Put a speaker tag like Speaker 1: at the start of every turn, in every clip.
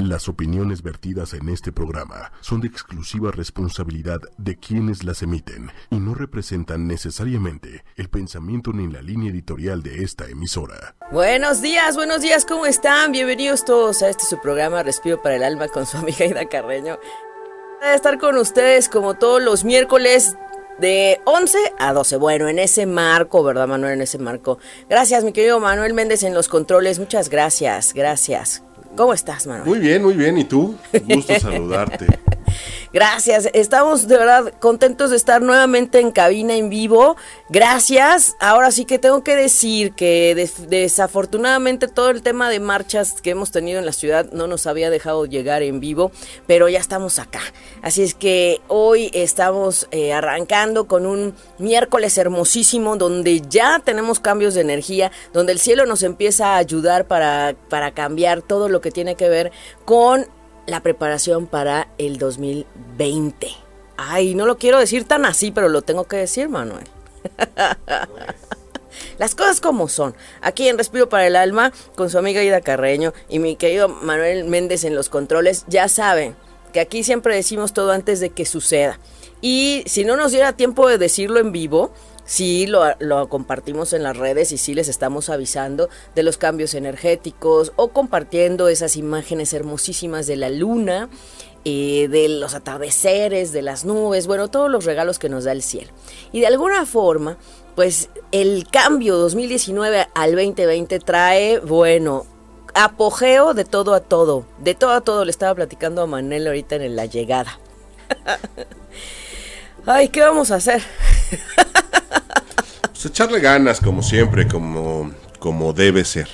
Speaker 1: Las opiniones vertidas en este programa son de exclusiva responsabilidad de quienes las emiten y no representan necesariamente el pensamiento ni la línea editorial de esta emisora.
Speaker 2: Buenos días, buenos días, ¿cómo están? Bienvenidos todos a este su programa Respiro para el Alma con su amiga Ida Carreño. A estar con ustedes como todos los miércoles de 11 a 12. Bueno, en ese marco, ¿verdad, Manuel? En ese marco. Gracias, mi querido Manuel Méndez en los controles. Muchas gracias, gracias. ¿Cómo estás, Manuel?
Speaker 3: Muy bien, muy bien. ¿Y tú? Gusto saludarte.
Speaker 2: Gracias, estamos de verdad contentos de estar nuevamente en cabina en vivo. Gracias. Ahora sí que tengo que decir que desafortunadamente todo el tema de marchas que hemos tenido en la ciudad no nos había dejado llegar en vivo, pero ya estamos acá. Así es que hoy estamos eh, arrancando con un miércoles hermosísimo donde ya tenemos cambios de energía, donde el cielo nos empieza a ayudar para, para cambiar todo lo que tiene que ver con la preparación para el 2020. Ay, no lo quiero decir tan así, pero lo tengo que decir, Manuel. Las cosas como son. Aquí en Respiro para el Alma, con su amiga Ida Carreño y mi querido Manuel Méndez en los controles, ya saben que aquí siempre decimos todo antes de que suceda. Y si no nos diera tiempo de decirlo en vivo, sí lo, compartimos en las redes y sí les estamos avisando de los cambios energéticos o compartiendo esas imágenes hermosísimas de la luna, eh, de los atardeceres, de las nubes, bueno, todos los regalos que nos da el cielo. Y de alguna forma, pues el cambio 2019 al 2020 trae, bueno, apogeo de todo a todo. De todo a todo le estaba platicando a Manel ahorita en la llegada. Ay, ¿qué vamos a hacer?
Speaker 3: pues echarle ganas, como siempre, como, como debe ser.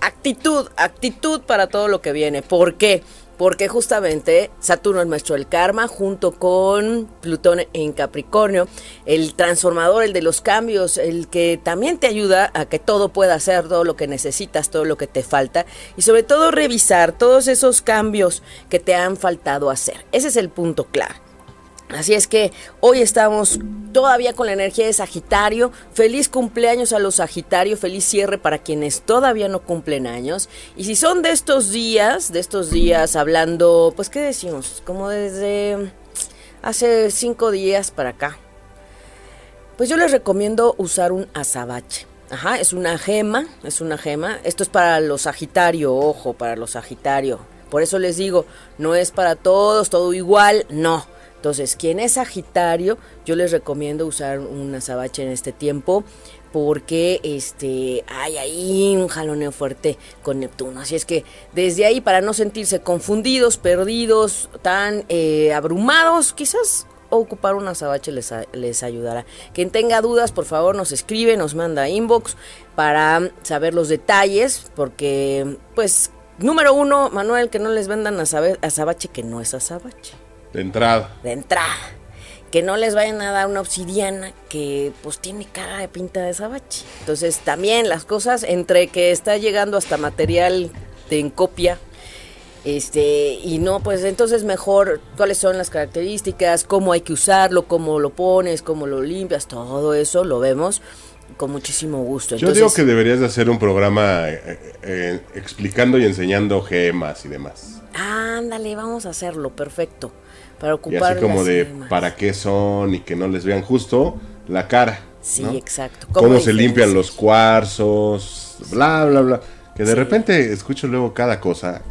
Speaker 2: Actitud, actitud para todo lo que viene. ¿Por qué? Porque justamente Saturno, el maestro del karma, junto con Plutón en Capricornio, el transformador, el de los cambios, el que también te ayuda a que todo pueda hacer todo lo que necesitas, todo lo que te falta, y sobre todo revisar todos esos cambios que te han faltado hacer. Ese es el punto clave. Así es que hoy estamos todavía con la energía de Sagitario. Feliz cumpleaños a los Sagitario, feliz cierre para quienes todavía no cumplen años. Y si son de estos días, de estos días hablando, pues ¿qué decimos? Como desde hace cinco días para acá. Pues yo les recomiendo usar un azabache. Ajá, es una gema, es una gema. Esto es para los Sagitario, ojo, para los Sagitario. Por eso les digo, no es para todos, todo igual, no entonces, quien es Sagitario, yo les recomiendo usar un azabache en este tiempo porque este hay ahí un jaloneo fuerte con Neptuno. Así es que desde ahí, para no sentirse confundidos, perdidos, tan eh, abrumados, quizás ocupar un azabache les, les ayudará. Quien tenga dudas, por favor, nos escribe, nos manda inbox para saber los detalles, porque, pues, número uno, Manuel, que no les vendan azabache que no es azabache.
Speaker 3: De entrada.
Speaker 2: De entrada. Que no les vayan a dar una obsidiana que pues tiene cara de pinta de sabache. Entonces también las cosas entre que está llegando hasta material de en copia este, y no, pues entonces mejor cuáles son las características, cómo hay que usarlo, cómo lo pones, cómo lo limpias, todo eso lo vemos con muchísimo gusto.
Speaker 3: Yo digo que deberías de hacer un programa eh, eh, explicando y enseñando gemas y demás.
Speaker 2: Ándale, vamos a hacerlo, perfecto para ocupar.
Speaker 3: Y así como de para qué son y que no les vean justo la cara.
Speaker 2: Sí, exacto.
Speaker 3: Cómo se limpian los cuarzos, bla, bla, bla. Que de repente escucho luego cada cosa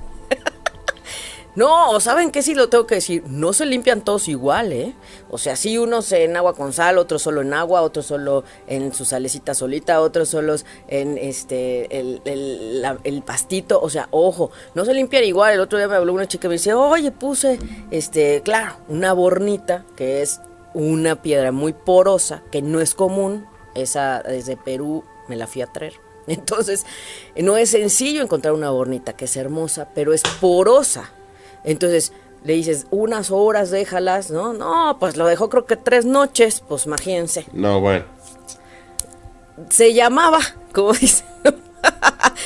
Speaker 2: no, ¿saben qué? Sí lo tengo que decir. No se limpian todos igual, ¿eh? O sea, sí unos en agua con sal, otros solo en agua, otros solo en su salecita solita, otros solos en este el, el, pastito. O sea, ojo, no se limpian igual. El otro día me habló una chica y me dice, oye, puse, este, claro, una bornita, que es una piedra muy porosa, que no es común. Esa desde Perú me la fui a traer. Entonces, no es sencillo encontrar una bornita que es hermosa, pero es porosa. Entonces le dices, unas horas déjalas, ¿no? No, pues lo dejó creo que tres noches, pues imagínense.
Speaker 3: No, bueno.
Speaker 2: Se llamaba, como dice.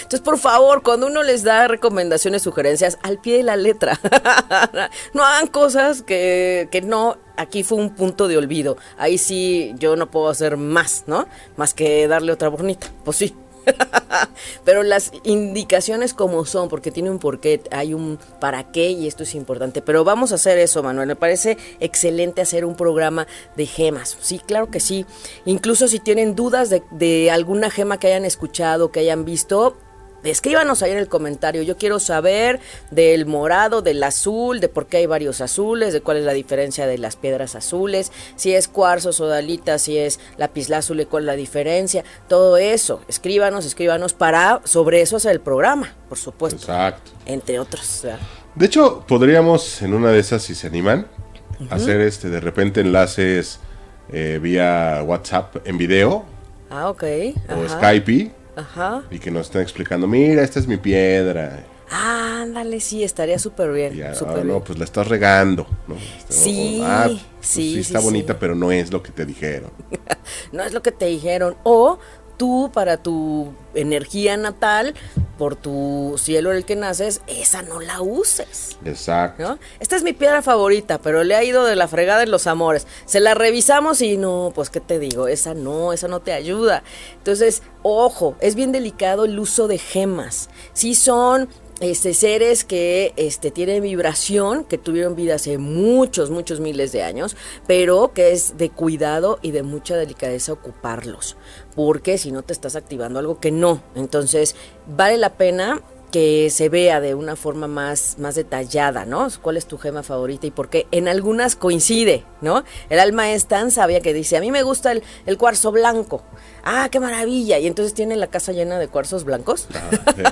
Speaker 2: Entonces, por favor, cuando uno les da recomendaciones, sugerencias, al pie de la letra. no hagan cosas que, que no, aquí fue un punto de olvido. Ahí sí yo no puedo hacer más, ¿no? Más que darle otra bonita. Pues sí. Pero las indicaciones como son, porque tiene un porqué, hay un para qué y esto es importante. Pero vamos a hacer eso, Manuel. Me parece excelente hacer un programa de gemas. Sí, claro que sí. Incluso si tienen dudas de, de alguna gema que hayan escuchado, que hayan visto, Escríbanos ahí en el comentario. Yo quiero saber del morado, del azul, de por qué hay varios azules, de cuál es la diferencia de las piedras azules, si es cuarzo, sodalita, si es lapislázuli, cuál es la diferencia. Todo eso. Escríbanos, escríbanos para sobre eso hacer el programa, por supuesto.
Speaker 3: Exacto.
Speaker 2: Entre otros.
Speaker 3: De hecho, podríamos en una de esas, si se animan, hacer este de repente enlaces eh, vía WhatsApp en video.
Speaker 2: Ah, ok.
Speaker 3: O Skype Ajá. Y que nos estén explicando, mira, esta es mi piedra.
Speaker 2: Ah, ándale, sí, estaría súper bien.
Speaker 3: Ya, ah, no, pues la estás regando. ¿no?
Speaker 2: Este, sí, ah, pues sí,
Speaker 3: sí, está bonita, pero no es lo que te dijeron.
Speaker 2: no es lo que te dijeron. O tú para tu energía natal, por tu cielo en el que naces, esa no la uses.
Speaker 3: Exacto.
Speaker 2: Esta es mi piedra favorita, pero le ha ido de la fregada en los amores. Se la revisamos y no, pues qué te digo, esa no, esa no te ayuda. Entonces, ojo, es bien delicado el uso de gemas. Si son este, seres que este, tienen vibración, que tuvieron vida hace muchos, muchos miles de años, pero que es de cuidado y de mucha delicadeza ocuparlos, porque si no te estás activando algo que no. Entonces, vale la pena que se vea de una forma más, más detallada, ¿no? ¿Cuál es tu gema favorita y por qué? En algunas coincide, ¿no? El alma es tan sabia que dice, a mí me gusta el, el cuarzo blanco. Ah, qué maravilla. Y entonces tiene la casa llena de cuarzos blancos.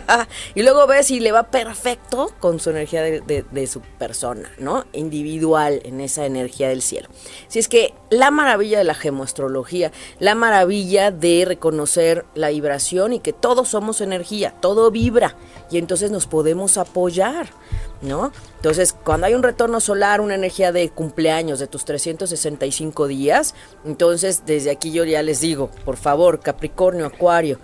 Speaker 2: Ah, y luego ves y le va perfecto con su energía de, de, su persona, ¿no? Individual en esa energía del cielo. Si es que la maravilla de la gemoastrología, la maravilla de reconocer la vibración y que todos somos energía, todo vibra y entonces nos podemos apoyar, ¿no? Entonces, cuando hay un retorno solar, una energía de cumpleaños de tus 365 días, entonces desde aquí yo ya les digo, por favor, Capricornio, Acuario,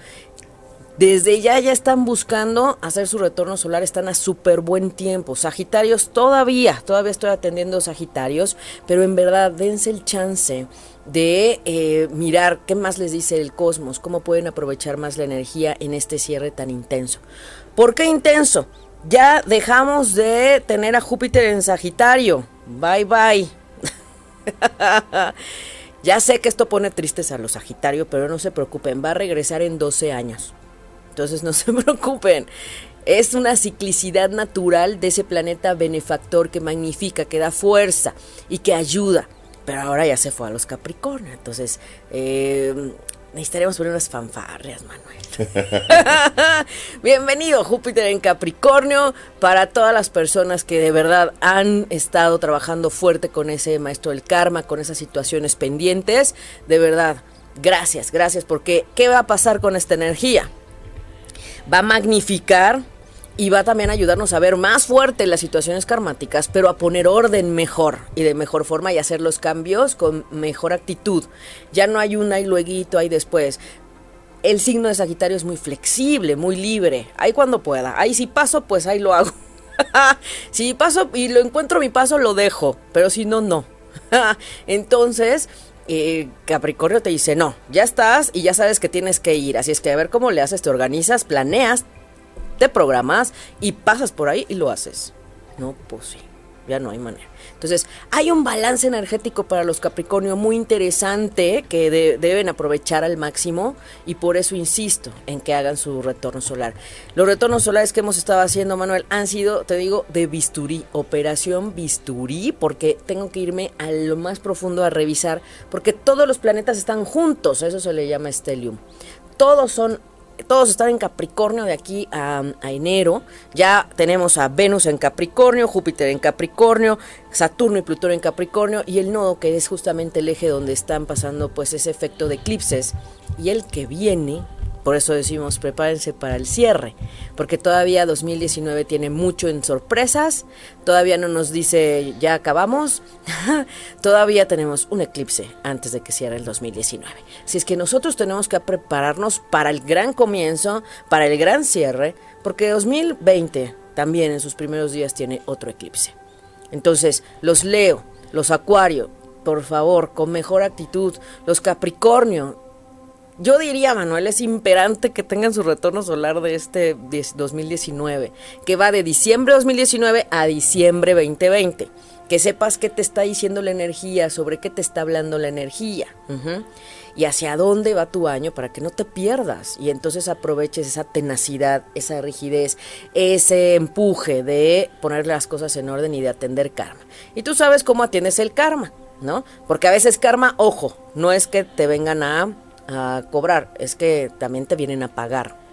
Speaker 2: desde ya ya están buscando hacer su retorno solar, están a súper buen tiempo. Sagitarios todavía, todavía estoy atendiendo Sagitarios, pero en verdad dense el chance de eh, mirar qué más les dice el cosmos, cómo pueden aprovechar más la energía en este cierre tan intenso. ¿Por qué intenso? Ya dejamos de tener a Júpiter en Sagitario. Bye bye. ya sé que esto pone tristes a los Sagitario, pero no se preocupen, va a regresar en 12 años. Entonces no se preocupen. Es una ciclicidad natural de ese planeta benefactor que magnifica, que da fuerza y que ayuda. Pero ahora ya se fue a los Capricornio. Entonces, eh, necesitaríamos poner unas fanfarrias, Manuel. Bienvenido Júpiter en Capricornio para todas las personas que de verdad han estado trabajando fuerte con ese maestro del karma, con esas situaciones pendientes. De verdad, gracias, gracias porque ¿qué va a pasar con esta energía? Va a magnificar y va también a ayudarnos a ver más fuerte las situaciones karmáticas, pero a poner orden mejor y de mejor forma y hacer los cambios con mejor actitud. Ya no hay una y luego, hay después. El signo de Sagitario es muy flexible, muy libre. Ahí cuando pueda. Ahí si paso, pues ahí lo hago. si paso y lo encuentro mi paso, lo dejo. Pero si no, no. Entonces, eh, Capricornio te dice, no, ya estás y ya sabes que tienes que ir. Así es que a ver cómo le haces, te organizas, planeas, programas y pasas por ahí y lo haces. No, pues sí, ya no hay manera. Entonces, hay un balance energético para los Capricornio muy interesante que deben aprovechar al máximo y por eso insisto en que hagan su retorno solar. Los retornos solares que hemos estado haciendo, Manuel, han sido, te digo, de bisturí, operación bisturí, porque tengo que irme a lo más profundo a revisar, porque todos los planetas están juntos, eso se le llama stellium. Todos son todos están en Capricornio de aquí a, enero. Ya tenemos a Venus en Capricornio, Júpiter en Capricornio, Saturno y Plutón en Capricornio y el nodo que es justamente el eje donde están pasando pues ese efecto de eclipses. Y el que viene por eso decimos, prepárense para el cierre, porque todavía 2019 tiene mucho en sorpresas, todavía no nos dice ya acabamos, todavía tenemos un eclipse antes de que cierre el 2019. Si es que nosotros tenemos que prepararnos para el gran comienzo, para el gran cierre, porque 2020 también en sus primeros días tiene otro eclipse. Entonces, los Leo, los Acuario, por favor, con mejor actitud, los Capricornio, yo diría, Manuel, es imperante que tengan su retorno solar de este 2019, que va de diciembre 2019 a diciembre 2020. Que sepas qué te está diciendo la energía, sobre qué te está hablando la energía. Y hacia dónde va tu año para que no te pierdas. Y entonces aproveches esa tenacidad, esa rigidez, ese empuje de poner las cosas en orden y de atender karma. Y tú sabes cómo atiendes el karma, ¿no? Porque a veces karma, ojo, no es que te vengan a a cobrar, es que también te vienen a pagar.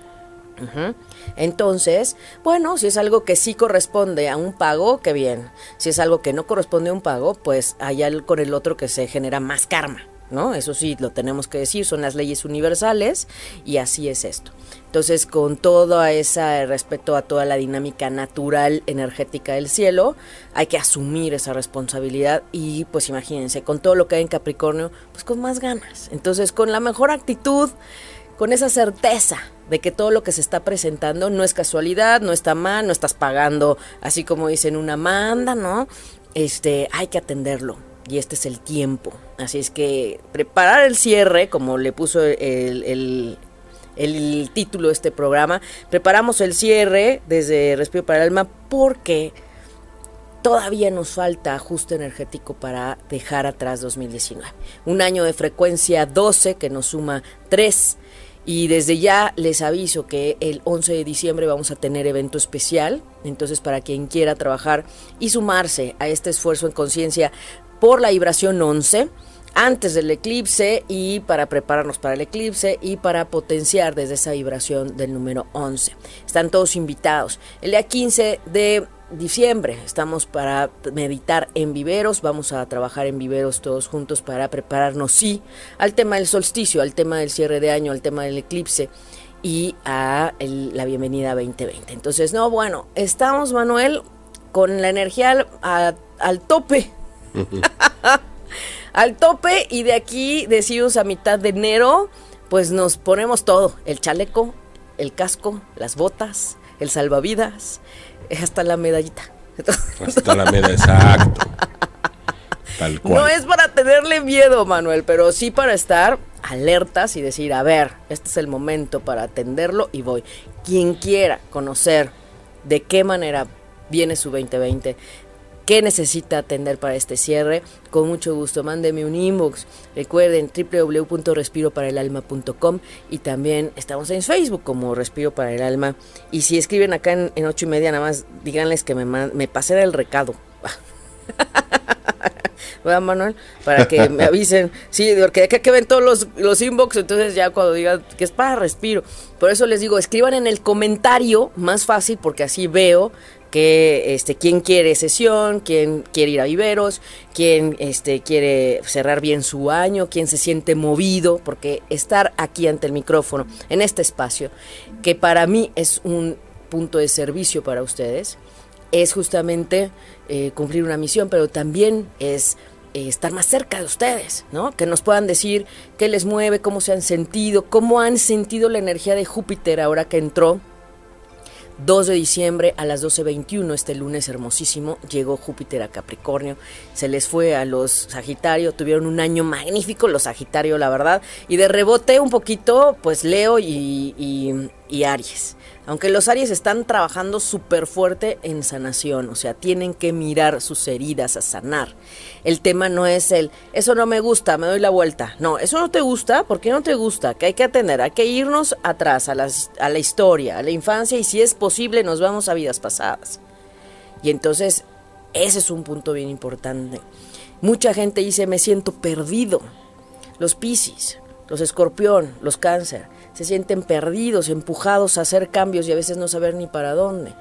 Speaker 2: Entonces, bueno, si es algo que sí corresponde a un pago, qué bien. Si es algo que no corresponde a un pago, pues allá con el otro que se genera más karma. ¿No? Eso sí, lo tenemos que decir, son las leyes universales y así es esto. Entonces, con todo ese respeto a toda la dinámica natural energética del cielo, hay que asumir esa responsabilidad y pues imagínense, con todo lo que hay en Capricornio, pues con más ganas. Entonces, con la mejor actitud, con esa certeza de que todo lo que se está presentando no es casualidad, no está mal, no estás pagando, así como dicen una manda, ¿no? Este, hay que atenderlo y este es el tiempo. Así es que preparar el cierre, como le puso el, título de este programa, preparamos el cierre desde Respiro para el Alma porque todavía nos falta ajuste energético para dejar atrás 2019. Un año de frecuencia 12 que nos suma 3. Y desde ya les aviso que el 11 de diciembre vamos a tener evento especial. Entonces, para quien quiera trabajar y sumarse a este esfuerzo en conciencia por la vibración 11 antes del eclipse y para prepararnos para el eclipse y para potenciar desde esa vibración del número 11. Están todos invitados. El día 15 de diciembre estamos para meditar en viveros, vamos a trabajar en viveros todos juntos para prepararnos, sí, al tema del solsticio, al tema del cierre de año, al tema del eclipse y a la bienvenida 2020. Entonces, no, bueno, estamos, Manuel, con la energía al tope Al tope y de aquí decimos a mitad de enero, pues nos ponemos todo, el chaleco, el casco, las botas, el salvavidas, hasta la medallita.
Speaker 3: Hasta la medalla, exacto. Tal cual.
Speaker 2: No es para tenerle miedo, Manuel, pero sí para estar alertas y decir, a ver, este es el momento para atenderlo y voy. Quien quiera conocer de qué manera viene su 2020, qué necesita atender para este cierre, con mucho gusto mándeme un inbox. Recuerden www.respiroparaelalma.com y también estamos en Facebook como Respiro para el Alma. Y si escriben acá en, ocho y media, nada más díganles que me, me pasé el recado. ¿verdad, Manuel? Para que me avisen. Sí, porque acá que ven todos los, los inbox, entonces ya cuando digan que es para respiro. Por eso les digo, escriban en el comentario, más fácil, porque así veo que este quién quiere sesión, quién quiere ir a viveros, quién este quiere cerrar bien su año, quién se siente movido, porque estar aquí ante el micrófono en este espacio que para mí es un punto de servicio para ustedes, es justamente eh, cumplir una misión, pero también es eh, estar más cerca de ustedes, ¿no? Que nos puedan decir qué les mueve, cómo se han sentido, cómo han sentido la energía de Júpiter ahora que entró 2 de diciembre a las 12.21, este lunes hermosísimo, llegó Júpiter a Capricornio, se les fue a los Sagitario, tuvieron un año magnífico los Sagitario, la verdad, y de rebote un poquito, pues Leo y, y, y Aries. Aunque los Aries están trabajando súper fuerte en sanación, o sea, tienen que mirar sus heridas a sanar. El tema no es el, eso no me gusta, me doy la vuelta. No, eso no te gusta, ¿por qué no te gusta? Que hay que atender, hay que irnos atrás, a, a la historia, a la infancia y si es posible nos vamos a vidas pasadas. Y entonces, ese es un punto bien importante. Mucha gente dice, me siento perdido. Los Piscis, los Escorpión, los Cáncer se sienten perdidos, empujados a hacer cambios y a veces no saber ni para dónde.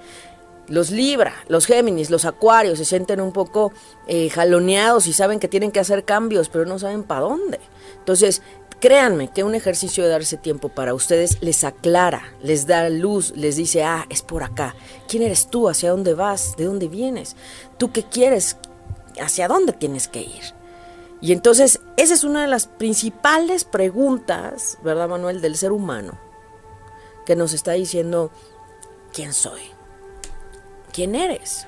Speaker 2: Los Libra, los Géminis, los Acuarios se sienten un poco eh, jaloneados y saben que tienen que hacer cambios, pero no saben para dónde. Entonces, créanme que un ejercicio de darse tiempo para ustedes les aclara, les da luz, les dice, ah, es por acá. ¿Quién eres tú? ¿Hacia dónde vas? ¿De dónde vienes? ¿Tú qué quieres? ¿Hacia dónde tienes que ir? Y entonces, esa es una de las principales preguntas, ¿verdad, Manuel?, del ser humano, que nos está diciendo, ¿quién soy? ¿Quién eres?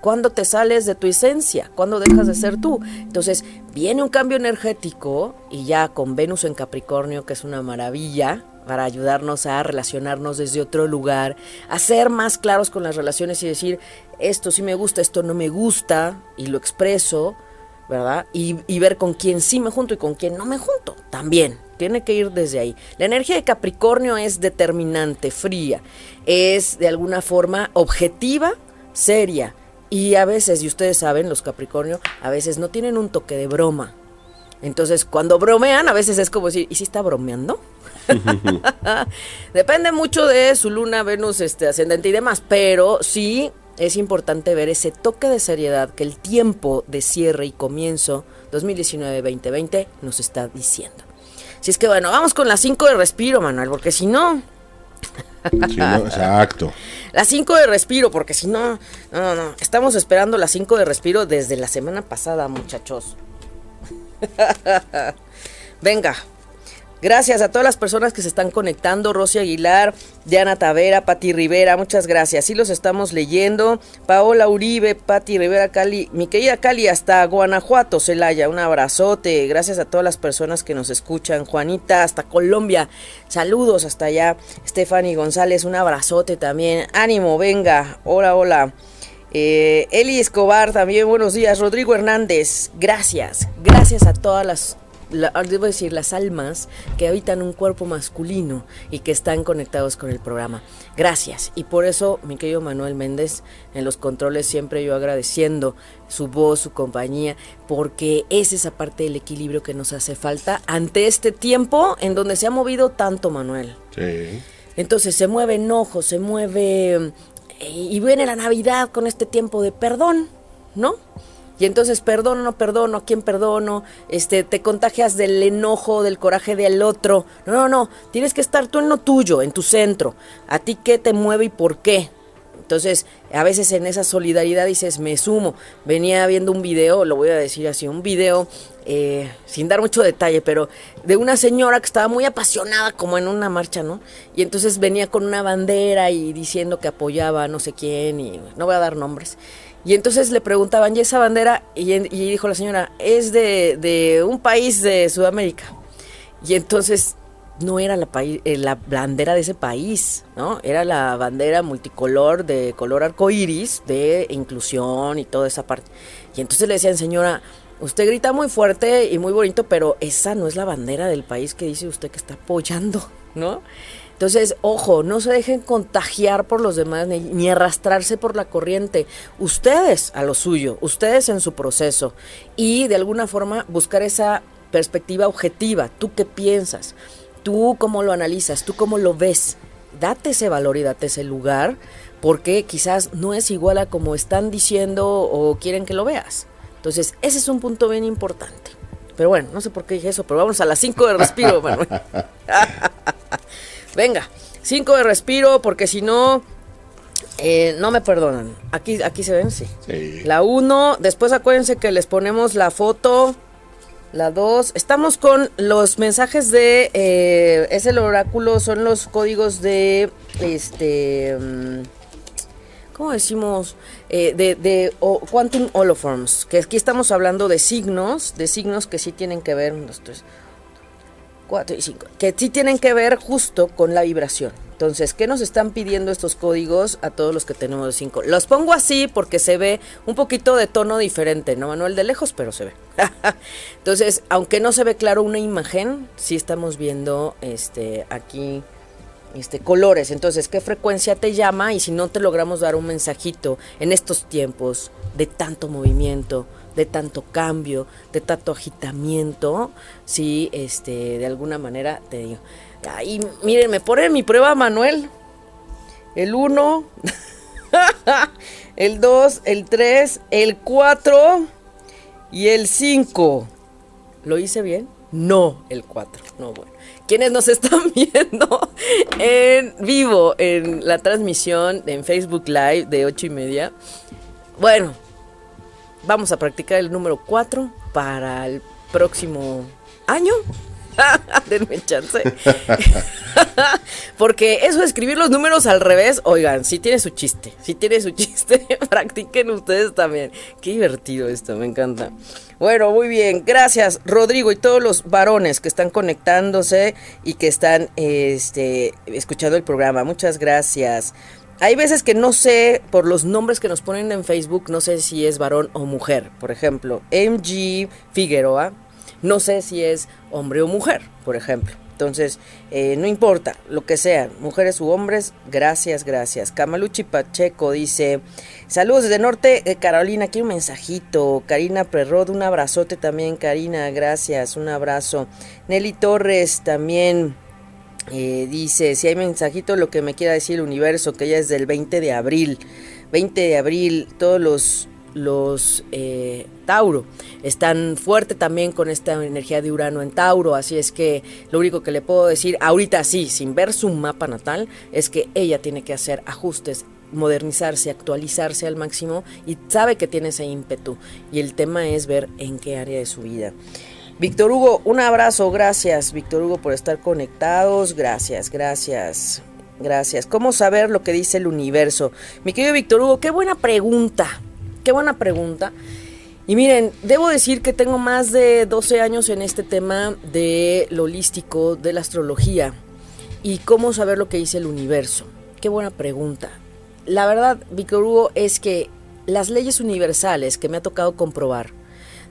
Speaker 2: ¿Cuándo te sales de tu esencia? ¿Cuándo dejas de ser tú? Entonces, viene un cambio energético y ya con Venus en Capricornio, que es una maravilla, para ayudarnos a relacionarnos desde otro lugar, a ser más claros con las relaciones y decir, esto sí me gusta, esto no me gusta, y lo expreso, ¿verdad? Y, y, ver con quién sí me junto y con quién no me junto, también. Tiene que ir desde ahí. La energía de Capricornio es determinante, fría, es de alguna forma objetiva, seria. Y a veces, y ustedes saben, los Capricornio, a veces no tienen un toque de broma. Entonces, cuando bromean, a veces es como decir, ¿y si está bromeando? Depende mucho de su luna, Venus, este, ascendente y demás, pero sí es importante ver ese toque de seriedad que el tiempo de cierre y comienzo 2019-2020 nos está diciendo. Si es que bueno, vamos con las 5 de respiro, Manuel, porque si no...
Speaker 3: exacto.
Speaker 2: Las 5 de respiro, porque si no, no, no, no. Estamos esperando las 5 de respiro desde la semana pasada, muchachos. Venga, Gracias a todas las personas que se están conectando. Rosy Aguilar, Diana Tavera, Pati Rivera, muchas gracias. Sí los estamos leyendo. Paola Uribe, Pati Rivera, Cali, mi querida Cali, hasta Guanajuato, Celaya, un abrazote. Gracias a todas las personas que nos escuchan. Juanita, hasta Colombia, saludos hasta allá. Stephanie González, un abrazote también. Ánimo, venga. Hola, hola. Eh, Eli Escobar también, buenos días. Rodrigo Hernández, gracias. Gracias a todas las debo decir, las almas que habitan un cuerpo masculino y que están conectados con el programa. Gracias. Y por eso, mi querido Manuel Méndez, en los controles siempre yo agradeciendo su voz, su compañía, porque es esa parte del equilibrio que nos hace falta ante este tiempo en donde se ha movido tanto, Manuel.
Speaker 3: Sí.
Speaker 2: Entonces se mueve enojo, se mueve... Eh, y viene la Navidad con este tiempo de perdón, ¿no? Y entonces perdono, no perdono, ¿a quién perdono? Este, te contagias del enojo, del coraje del otro. No, no, no, tienes que estar tú en lo tuyo, en tu centro. ¿A ti qué te mueve y por qué? Entonces, a veces en esa solidaridad dices, me sumo. Venía viendo un video, lo voy a decir así, un video, eh, sin dar mucho detalle, pero de una señora que estaba muy apasionada como en una marcha, ¿no? Y entonces venía con una bandera y diciendo que apoyaba a no sé quién, y no voy a dar nombres. Y entonces le preguntaban, ¿y esa bandera? Y, dijo la señora, es de, un país de Sudamérica. Y entonces no era la, eh, la bandera de ese país, ¿no? Era la bandera multicolor de color arcoíris, de inclusión y toda esa parte. Y entonces le decían, señora, usted grita muy fuerte y muy bonito, pero esa no es la bandera del país que dice usted que está apoyando, ¿no? Entonces, ojo, no se dejen contagiar por los demás ni, arrastrarse por la corriente. Ustedes a lo suyo, ustedes en su proceso y de alguna forma buscar esa perspectiva objetiva. ¿Tú qué piensas? ¿Tú cómo lo analizas? ¿Tú cómo lo ves? Date ese valor y date ese lugar porque quizás no es igual a como están diciendo o quieren que lo veas. Entonces, ese es un punto bien importante. Pero bueno, no sé por qué dije eso, pero vamos a las 5 de respiro, Manuel. Venga, cinco de respiro, porque si no, eh, no me perdonan. Aquí, aquí se ven, sí. La uno, después acuérdense que les ponemos la foto. La dos, estamos con los mensajes de, eh, es el oráculo, son los códigos de, este, mm, ¿cómo decimos? Eh, de, de Quantum Holoforms, que aquí estamos hablando de signos, de signos que sí tienen que ver, tres, 4 y 5, que sí tienen que ver justo con la vibración. Entonces, ¿qué nos están pidiendo estos códigos a todos los que tenemos de 5? Los pongo así porque se ve un poquito de tono diferente, ¿no, Manuel? De lejos, pero se ve. Entonces, aunque no se ve claro una imagen, sí estamos viendo este aquí este, colores. Entonces, ¿qué frecuencia te llama? Y si no te logramos dar un mensajito en estos tiempos de tanto movimiento, de tanto cambio, de tanto agitamiento, sí, este, de alguna manera te digo. Ahí, miren, me ponen mi prueba, Manuel. El 1, el 2, el 3, el 4 y el 5. ¿Lo hice bien? No, el 4. No, bueno. Quienes nos están viendo en vivo en la transmisión en Facebook Live de 8 y media. Bueno, Vamos a practicar el número 4 para el próximo año. Denme chance. Porque eso de escribir los números al revés, oigan, si tiene su chiste, si tiene su chiste, practiquen ustedes también. Qué divertido esto, me encanta. Bueno, muy bien, gracias Rodrigo y todos los varones que están conectándose y que están este, escuchando el programa. Muchas gracias. Hay veces que no sé, por los nombres que nos ponen en Facebook, no sé si es varón o mujer. Por ejemplo, MG Figueroa, no sé si es hombre o mujer, por ejemplo. Entonces, eh, no importa, lo que sean, mujeres u hombres, gracias, gracias. Camaluchi Pacheco dice, saludos desde Norte, eh, Carolina, aquí un mensajito. Karina Prerrod, un abrazote también, Karina, gracias, un abrazo. Nelly Torres también. Eh, dice, si hay mensajito, lo que me quiera decir el universo, que ya es del 20 de abril. 20 de abril, todos los los eh, Tauro están fuerte también con esta energía de Urano en Tauro, así es que lo único que le puedo decir ahorita sí, sin ver su mapa natal, es que ella tiene que hacer ajustes modernizarse, actualizarse al máximo y sabe que tiene ese ímpetu y el tema es ver en qué área de su vida. Víctor Hugo, un abrazo, gracias Víctor Hugo por estar conectados, gracias, gracias, gracias. ¿Cómo saber lo que dice el universo? Mi querido Víctor Hugo, qué buena pregunta. Qué buena pregunta. Y miren, debo decir que tengo más de 12 años en este tema de lo holístico, de la astrología y cómo saber lo que dice el universo. Qué buena pregunta. La verdad, Víctor Hugo, es que las leyes universales que me ha tocado comprobar,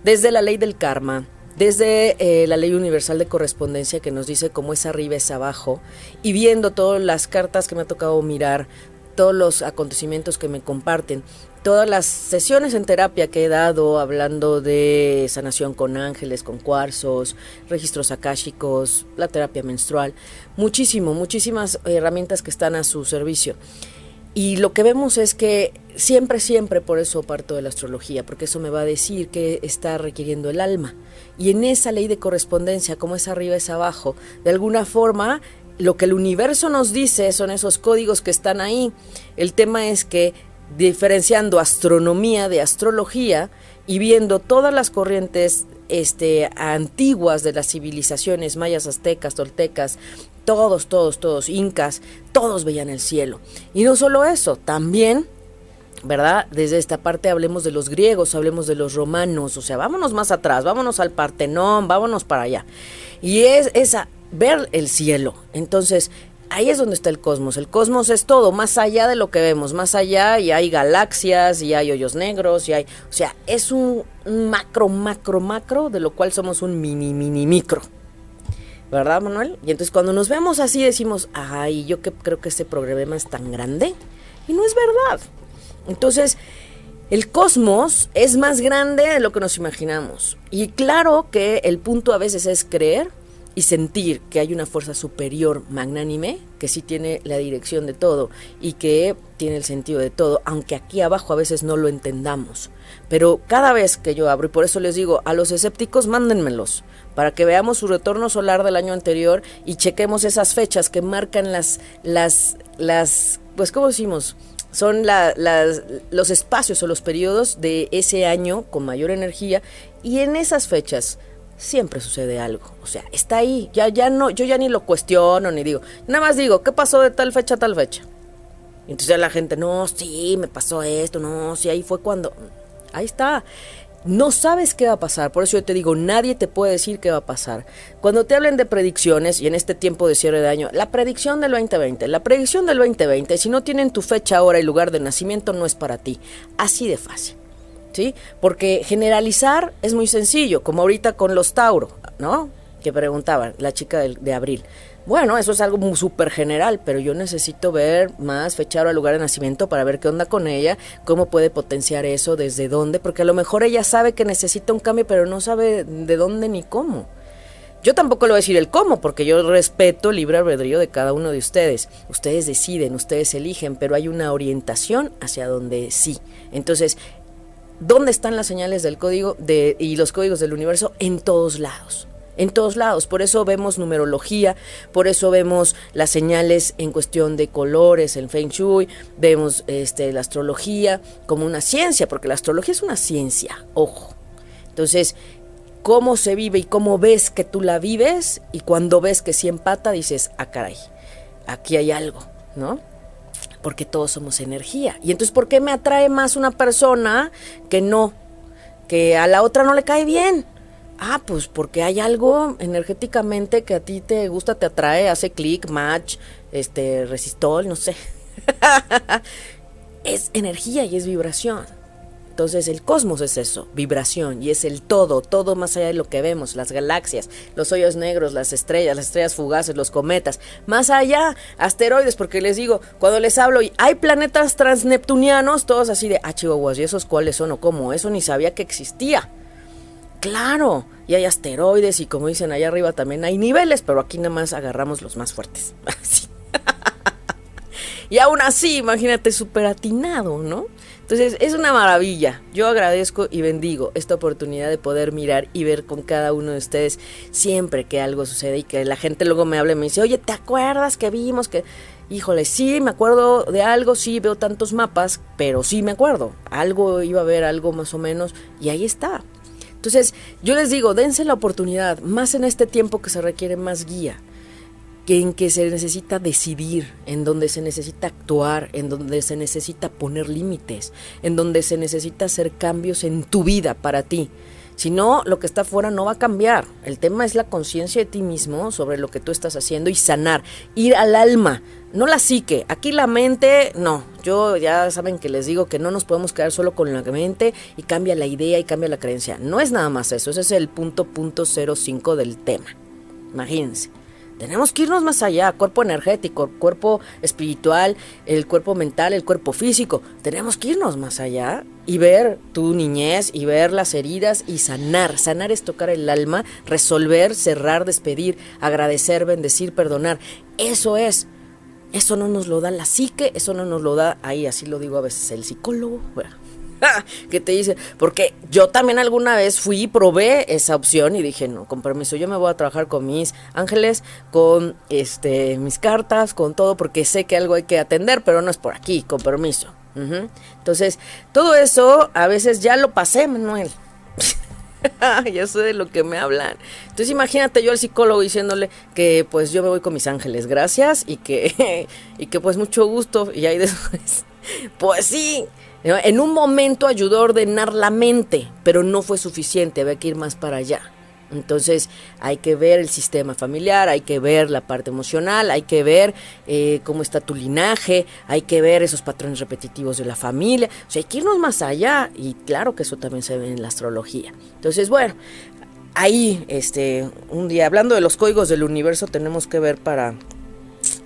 Speaker 2: desde la ley del karma, desde eh, la ley universal de correspondencia que nos dice cómo es arriba es abajo, y viendo todas las cartas que me ha tocado mirar, todos los acontecimientos que me comparten, todas las sesiones en terapia que he dado hablando de sanación con ángeles, con cuarzos, registros akáshicos, la terapia menstrual, muchísimo, muchísimas herramientas que están a su servicio. Y lo que vemos es que siempre, siempre por eso parto de la astrología, porque eso me va a decir que está requiriendo el alma. Y en esa ley de correspondencia, como es arriba es abajo, de alguna forma lo que el universo nos dice son esos códigos que están ahí. El tema es que diferenciando astronomía de astrología y viendo todas las corrientes este, antiguas de las civilizaciones mayas, aztecas, toltecas, todos, todos, todos, incas, todos veían el cielo. Y no solo eso, también ¿verdad? Desde esta parte hablemos de los griegos, hablemos de los romanos, o sea, vámonos más atrás, vámonos al Partenón, vámonos para allá. Y es esa, ver el cielo. Entonces, ahí es donde está el cosmos. El cosmos es todo, más allá de lo que vemos, más allá y hay galaxias y hay hoyos negros y hay, o sea, es un, macro, macro, macro de lo cual somos un mini, mini, micro. ¿Verdad, Manuel? Y entonces cuando nos vemos así decimos, ay, yo que creo que este problema es tan grande. Y no es verdad. Entonces, el cosmos es más grande de lo que nos imaginamos. Y claro que el punto a veces es creer y sentir que hay una fuerza superior magnánime que sí tiene la dirección de todo y que tiene el sentido de todo, aunque aquí abajo a veces no lo entendamos. Pero cada vez que yo abro, y por eso les digo, a los escépticos mándenmelos, para que veamos su retorno solar del año anterior y chequemos esas fechas que marcan las, las, las, pues, ¿cómo decimos? Son las, los espacios o los periodos de ese año con mayor energía y en esas fechas siempre sucede algo. O sea, está ahí. Ya, ya no, yo ya ni lo cuestiono ni digo. Nada más digo, ¿qué pasó de tal fecha a tal fecha? Y entonces la gente, no, sí, me pasó esto, no, sí, ahí fue cuando. Ahí está. No sabes qué va a pasar, por eso yo te digo, nadie te puede decir qué va a pasar. Cuando te hablen de predicciones, y en este tiempo de cierre de año, la predicción del 2020, la predicción del 2020, si no tienen tu fecha, hora y lugar de nacimiento, no es para ti. Así de fácil. ¿Sí? Porque generalizar es muy sencillo, como ahorita con los Tauro, ¿no? Que preguntaban, la chica de, de abril. Bueno, eso es algo súper general, pero yo necesito ver más fecha o lugar de nacimiento para ver qué onda con ella, cómo puede potenciar eso, desde dónde, porque a lo mejor ella sabe que necesita un cambio, pero no sabe de dónde ni cómo. Yo tampoco le voy a decir el cómo, porque yo respeto el libre albedrío de cada uno de ustedes. Ustedes deciden, ustedes eligen, pero hay una orientación hacia donde sí. Entonces, ¿Dónde están las señales del código de, y los códigos del universo? En todos lados. En todos lados. Por eso vemos numerología, por eso vemos las señales en cuestión de colores, el Feng Shui, vemos este, la astrología como una ciencia, porque la astrología es una ciencia, ojo. Entonces, cómo se vive y cómo ves que tú la vives, y cuando ves que sí empata, dices, ah, caray. aquí hay algo, ¿no? Porque todos somos energía. Y entonces, ¿por qué me atrae más una persona que no? Que a la otra no le cae bien. Ah, pues porque hay algo energéticamente que a ti te gusta, te atrae, hace clic, match, este, resistol, no sé. es energía y es vibración. Entonces el cosmos es eso, vibración, y es el todo, todo más allá de lo que vemos, las galaxias, los hoyos negros, las estrellas, las estrellas fugaces, los cometas, más allá, asteroides, porque les digo, cuando les hablo, y hay planetas transneptunianos, todos así de, ah, chihuahuas, ¿y esos cuáles son o cómo? Eso ni sabía que existía. Claro, y hay asteroides y como dicen allá arriba también hay niveles, pero aquí nada más agarramos los más fuertes. y aún así, imagínate, súper atinado, ¿no? Entonces es una maravilla. Yo agradezco y bendigo esta oportunidad de poder mirar y ver con cada uno de ustedes siempre que algo sucede y que la gente luego me hable y me dice, oye, ¿te acuerdas que vimos que... Híjole, sí, me acuerdo de algo, sí, veo tantos mapas, pero sí me acuerdo. Algo iba a ver, algo más o menos, y ahí está. Entonces, yo les digo, dense la oportunidad, más en este tiempo que se requiere más guía, que en que se necesita decidir, en donde se necesita actuar, en donde se necesita poner límites, en donde se necesita hacer cambios en tu vida para ti. Si no, lo que está afuera no va a cambiar. El tema es la conciencia de ti mismo sobre lo que tú estás haciendo y sanar, ir al alma, no la psique. Aquí la mente, no. Yo ya saben que les digo que no nos podemos quedar solo con la mente y cambia la idea y cambia la creencia. No es nada más eso, ese es el punto punto cero cinco del tema. Imagínense. Tenemos que irnos más allá, cuerpo energético, cuerpo espiritual, el cuerpo mental, el cuerpo físico. Tenemos que irnos más allá y ver tu niñez y ver las heridas y sanar. Sanar es tocar el alma, resolver, cerrar, despedir, agradecer, bendecir, perdonar. Eso es. Eso no nos lo da la psique, eso no nos lo da ahí, así lo digo a veces el psicólogo. que te dice, porque yo también alguna vez fui y probé esa opción y dije, no, con permiso, yo me voy a trabajar con mis ángeles, con este mis cartas, con todo, porque sé que algo hay que atender, pero no es por aquí, con permiso. Entonces, todo eso a veces ya lo pasé, Manuel. ya sé de lo que me hablan. Entonces imagínate yo al psicólogo diciéndole que pues yo me voy con mis ángeles, gracias, y que, y que pues mucho gusto, y ahí después, pues sí, en un momento ayudó a ordenar la mente, pero no fue suficiente, había que ir más para allá. Entonces hay que ver el sistema familiar, hay que ver la parte emocional, hay que ver eh, cómo está tu linaje, hay que ver esos patrones repetitivos de la familia. O sea, hay que irnos más allá y claro que eso también se ve en la astrología. Entonces, bueno, ahí, este, un día, hablando de los códigos del universo, tenemos que ver para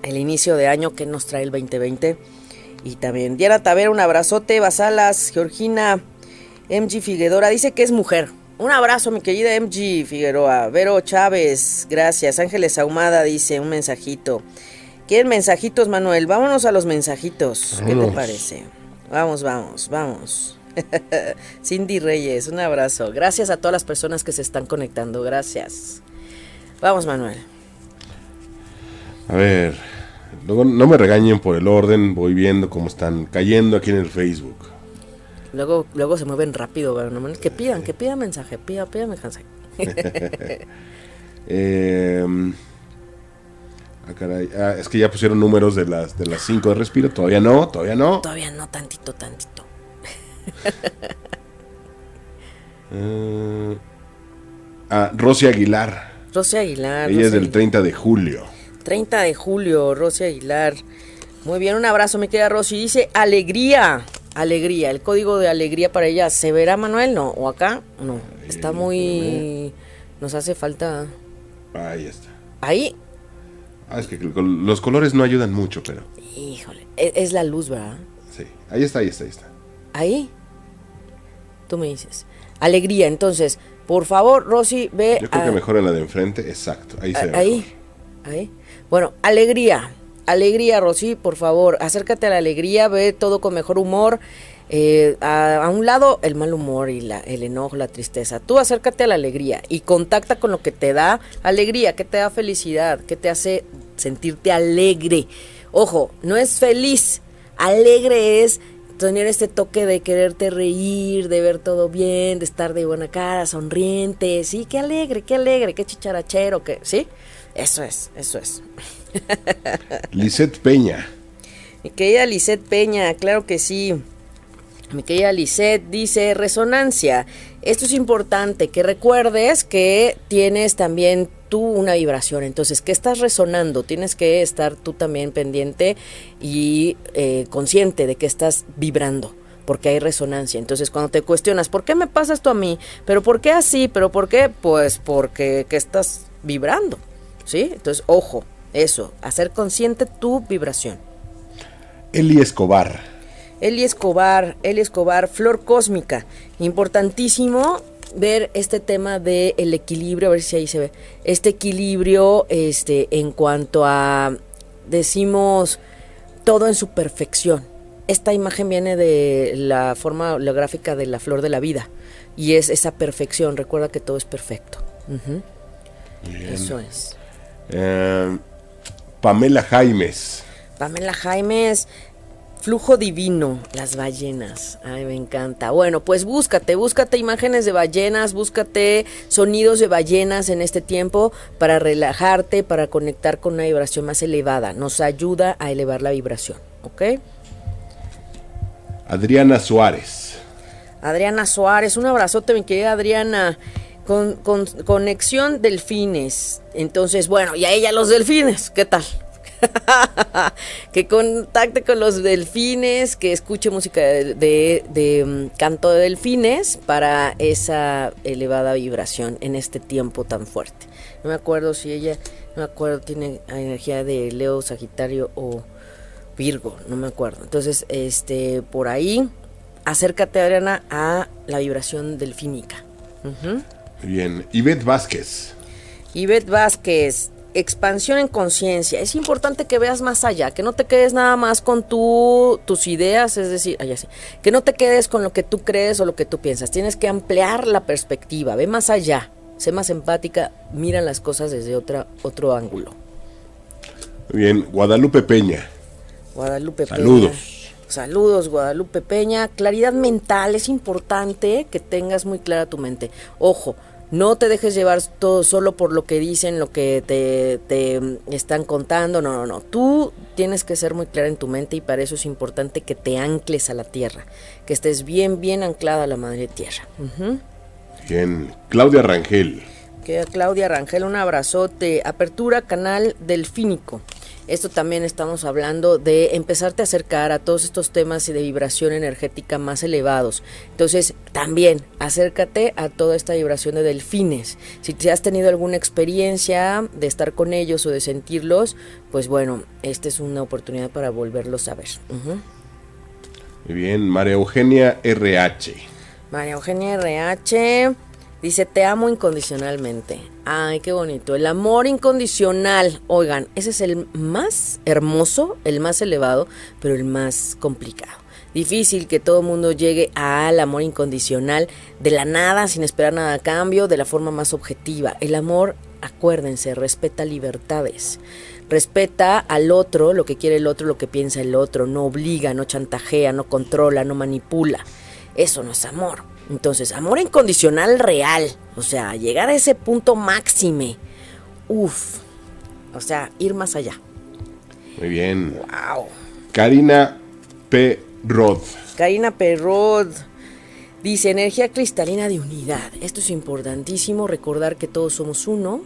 Speaker 2: el inicio de año que nos trae el 2020 y también Diana Tavera, un abrazote. Basalas, Georgina, MG Figuedora, dice que es mujer. Un abrazo, mi querida MG Figueroa. Vero Chávez, gracias. Ángeles Ahumada dice un mensajito. ¿Quieren mensajitos, Manuel? Vámonos a los mensajitos. ¿Qué te parece? Vamos, vamos, vamos. Cindy Reyes, un abrazo. Gracias a todas las personas que se están conectando. Gracias. Vamos, Manuel.
Speaker 3: A ver. Luego no me regañen por el orden, voy viendo cómo están cayendo aquí en el Facebook.
Speaker 2: Luego, luego se mueven rápido, que pidan, que pidan mensaje, pida, pida mensaje.
Speaker 3: eh, ah, ah, es que ya pusieron números de las de las 5 de respiro, todavía no, todavía no.
Speaker 2: Todavía no, tantito, tantito.
Speaker 3: uh, ah, Rosy Aguilar.
Speaker 2: Rosy Aguilar.
Speaker 3: Ella es del 30 de julio.
Speaker 2: 30 de julio, Rosy Aguilar. Muy bien, un abrazo, me queda Rosy. Dice alegría, alegría. El código de alegría para ella, ¿se verá, Manuel? No, o acá, no. Está muy. Nos hace falta.
Speaker 3: Ahí está.
Speaker 2: Ahí.
Speaker 3: Ah, es que los colores no ayudan mucho, pero.
Speaker 2: Híjole, e, es, la luz, ¿verdad?
Speaker 3: Sí, ahí está, ahí está, ahí está.
Speaker 2: Ahí. Tú me dices. Alegría, entonces, por favor, Rosy, ve.
Speaker 3: Yo creo que mejor en la de enfrente, exacto. Ahí se ve.
Speaker 2: Ahí. Ahí. Bueno, alegría. Alegría, Rosy, por favor, acércate a la alegría, ve todo con mejor humor. Eh, a, un lado el mal humor y la, el enojo, la tristeza. Tú acércate a la alegría y contacta con lo que te da alegría, que te da felicidad, que te hace sentirte alegre. Ojo, no es feliz, alegre es tener este toque de quererte reír, de ver todo bien, de estar de buena cara, sonriente, sí, qué alegre, qué alegre, qué chicharachero, que, ¿sí? Eso es, eso es.
Speaker 3: Lisette Peña.
Speaker 2: Mi querida Lisette Peña, claro que sí. Mi querida Lisette dice, resonancia. Esto es importante, que recuerdes que tienes también tú una vibración. Entonces, ¿qué estás resonando? Tienes que estar tú también pendiente y eh, consciente de que estás vibrando porque hay resonancia. Entonces, cuando te cuestionas, ¿por qué me pasa esto a mí? ¿Pero por qué así? ¿Pero por qué? Pues porque que estás vibrando. ¿Sí? Entonces, ojo, eso, hacer consciente tu vibración.
Speaker 3: Eli Escobar.
Speaker 2: Eli Escobar, Eli Escobar, flor cósmica. Importantísimo ver este tema del el equilibrio, a ver si ahí se ve. Este equilibrio este, en cuanto a, decimos, todo en su perfección. Esta imagen viene de la forma holográfica de la flor de la vida y es esa perfección. Recuerda que todo es perfecto. Eso es.
Speaker 3: Eh, Pamela Jaimes.
Speaker 2: Pamela Jaimes, Flujo divino, las ballenas. Ay, me encanta. Bueno, pues búscate, búscate imágenes de ballenas, búscate sonidos de ballenas en este tiempo para relajarte, para conectar con una vibración más elevada. Nos ayuda a elevar la vibración, ¿ok?
Speaker 3: Adriana Suárez.
Speaker 2: Adriana Suárez, un abrazote, mi querida Adriana. Con, con conexión delfines. Entonces, bueno, y a ella los delfines, ¿qué tal? que contacte con los delfines, que escuche música de, mm, canto de delfines para esa elevada vibración en este tiempo tan fuerte. No me acuerdo si ella, no me acuerdo, tiene energía de Leo, Sagitario o Virgo, no me acuerdo. Entonces, este, por ahí, acércate, Adriana, a la vibración delfínica.
Speaker 3: Bien, Ivette Vázquez.
Speaker 2: Ivette Vázquez, expansión en conciencia. Es importante que veas más allá, que no te quedes nada más con tu, tus ideas, es decir, que no te quedes con lo que tú crees o lo que tú piensas. Tienes que ampliar la perspectiva, ve más allá, sé más empática, mira las cosas desde otra, otro ángulo.
Speaker 3: Bien, Guadalupe Peña.
Speaker 2: Guadalupe
Speaker 3: Saludos.
Speaker 2: Saludos, Guadalupe Peña. Claridad mental, es importante que tengas muy clara tu mente. Ojo, no te dejes llevar todo solo por lo que dicen, lo que te, están contando. No, no, no. Tú tienes que ser muy clara en tu mente y para eso es importante que te ancles a la tierra. Que estés bien, bien anclada a la madre tierra.
Speaker 3: Bien. Claudia Rangel.
Speaker 2: Que Claudia Rangel, un abrazote. Apertura canal delfínico. Esto también estamos hablando de empezarte a acercar a todos estos temas de vibración energética más elevados. Entonces, también acércate a toda esta vibración de delfines. Si has tenido alguna experiencia de estar con ellos o de sentirlos, pues bueno, esta es una oportunidad para volverlos a ver.
Speaker 3: Muy bien, María Eugenia RH.
Speaker 2: María Eugenia RH. Dice, te amo incondicionalmente. Ay, qué bonito. El amor incondicional. Oigan, ese es el más hermoso, el más elevado, pero el más complicado. Difícil que todo el mundo llegue al amor incondicional de la nada, sin esperar nada a cambio, de la forma más objetiva. El amor, acuérdense, respeta libertades. Respeta al otro, lo que quiere el otro, lo que piensa el otro. No obliga, no chantajea, no controla, no manipula. Eso no es amor. Entonces, amor incondicional real. O sea, llegar a ese punto máxime. Uf. O sea, ir más allá.
Speaker 3: Muy bien. Wow. Karina P. Rod.
Speaker 2: Karina P. Rod. Dice energía cristalina de unidad. Esto es importantísimo, recordar que todos somos uno,